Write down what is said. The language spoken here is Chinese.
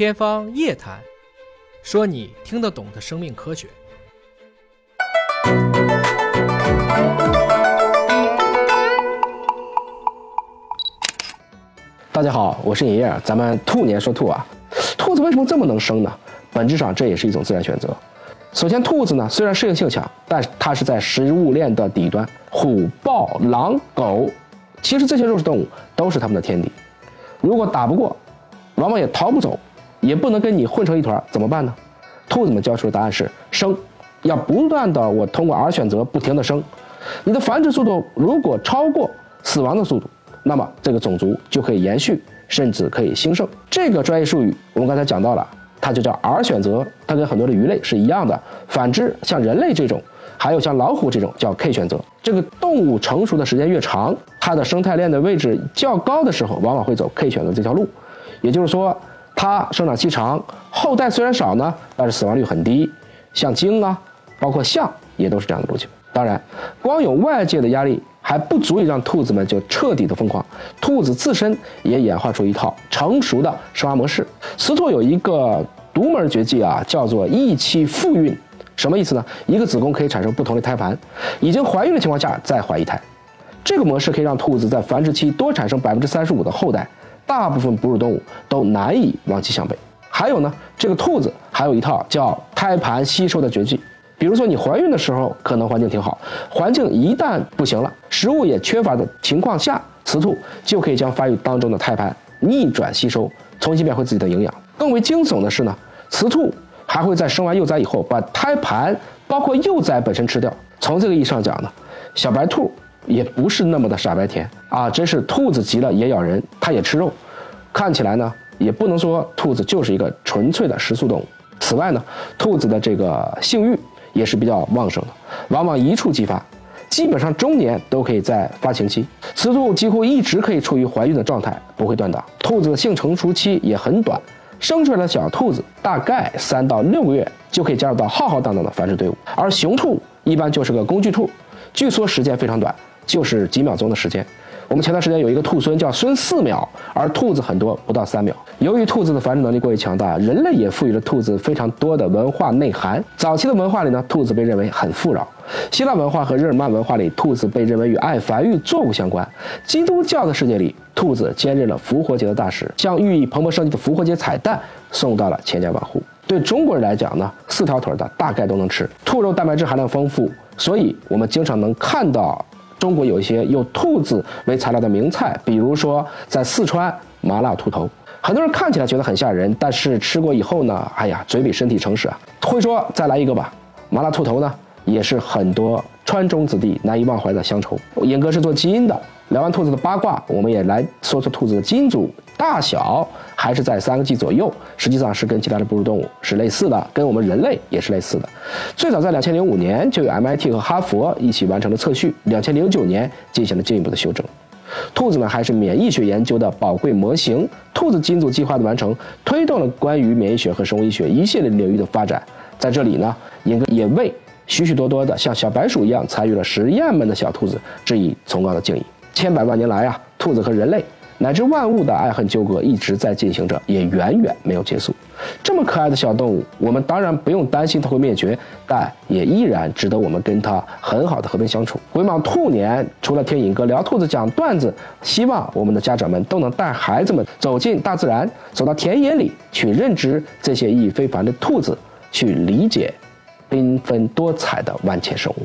天方夜谭，说你听得懂的生命科学。大家好，我是尹烨，咱们兔年说兔啊，兔子为什么这么能生呢？本质上这也是一种自然选择。首先，兔子呢虽然适应性强，但它是在食物链的底端，虎、豹、狼、狗，其实这些肉食动物都是它们的天敌。如果打不过，往往也逃不走，也不能跟你混成一团，怎么办呢？兔子们交出的答案是生，要不断的我通过 R 选择不停的生，你的繁殖速度如果超过死亡的速度，那么这个种族就可以延续，甚至可以兴盛。这个专业术语我们刚才讲到了。它就叫 R 选择，它跟很多的鱼类是一样的。反之，像人类这种，还有像老虎这种叫 K 选择。这个动物成熟的时间越长，它的生态链的位置较高的时候，往往会走 K 选择这条路。也就是说，它生长期长，后代虽然少呢，但是死亡率很低。像鲸啊，包括象也都是这样的路径。当然，光有外界的压力。还不足以让兔子们就彻底的疯狂，兔子自身也演化出一套成熟的生娃模式。雌兔有一个独门绝技啊，叫做一期复孕，什么意思呢？一个子宫可以产生不同的胎盘，已经怀孕的情况下再怀一胎，这个模式可以让兔子在繁殖期多产生百分之三十五的后代，大部分哺乳动物都难以望其项背。还有呢，这个兔子还有一套叫胎盘吸收的绝技。比如说，你怀孕的时候可能环境挺好，环境一旦不行了，食物也缺乏的情况下，雌兔就可以将发育当中的胎盘逆转吸收，重新变回自己的营养。更为惊悚的是呢，雌兔还会在生完幼崽以后，把胎盘包括幼崽本身吃掉。从这个意义上讲呢，小白兔也不是那么的傻白甜啊，真是兔子急了也咬人，它也吃肉。看起来呢，也不能说兔子就是一个纯粹的食素动物。此外呢，兔子的这个性欲。也是比较旺盛的，往往一触即发，基本上中年都可以在发情期。雌兔几乎一直可以处于怀孕的状态，不会断档。兔子的性成熟期也很短，生出来的小兔子大概三到六个月就可以加入到浩浩荡荡的繁殖队伍。而雄兔一般就是个工具兔，据说时间非常短，就是几秒钟的时间。我们前段时间有一个兔孙叫孙四秒，而兔子很多不到三秒。由于兔子的繁殖能力过于强大，人类也赋予了兔子非常多的文化内涵。早期的文化里呢，兔子被认为很富饶。希腊文化和日耳曼文化里，兔子被认为与爱繁育作物相关。基督教的世界里，兔子兼任了复活节的大使，将寓意蓬勃生机的复活节彩蛋送到了千家万户。对中国人来讲呢，四条腿的大概都能吃。兔肉蛋白质含量丰富，所以我们经常能看到。中国有一些用兔子为材料的名菜，比如说在四川麻辣兔头，很多人看起来觉得很吓人，但是吃过以后呢，哎呀，嘴比身体诚实啊。会说再来一个吧，麻辣兔头呢，也是很多川中子弟难以忘怀的乡愁。严哥是做基因的。聊完兔子的八卦，我们也来说说兔子的基因组大小，还是在三个 G 左右，实际上是跟其他的哺乳动物是类似的，跟我们人类也是类似的。最早在两千零五年就有 MIT 和哈佛一起完成了测序，两千零九年进行了进一步的修正。兔子呢，还是免疫学研究的宝贵模型。兔子基因组计划的完成，推动了关于免疫学和生物医学一系列领域的发展。在这里呢，应该也为许许多多的像小白鼠一样参与了实验们的小兔子致以崇高的敬意。千百万年来啊，兔子和人类乃至万物的爱恨纠葛一直在进行着，也远远没有结束。这么可爱的小动物，我们当然不用担心它会灭绝，但也依然值得我们跟它很好的和平相处。回望兔年，除了听尹哥聊兔子讲段子，希望我们的家长们都能带孩子们走进大自然，走到田野里去认知这些意义非凡的兔子，去理解缤纷多彩的万千生物。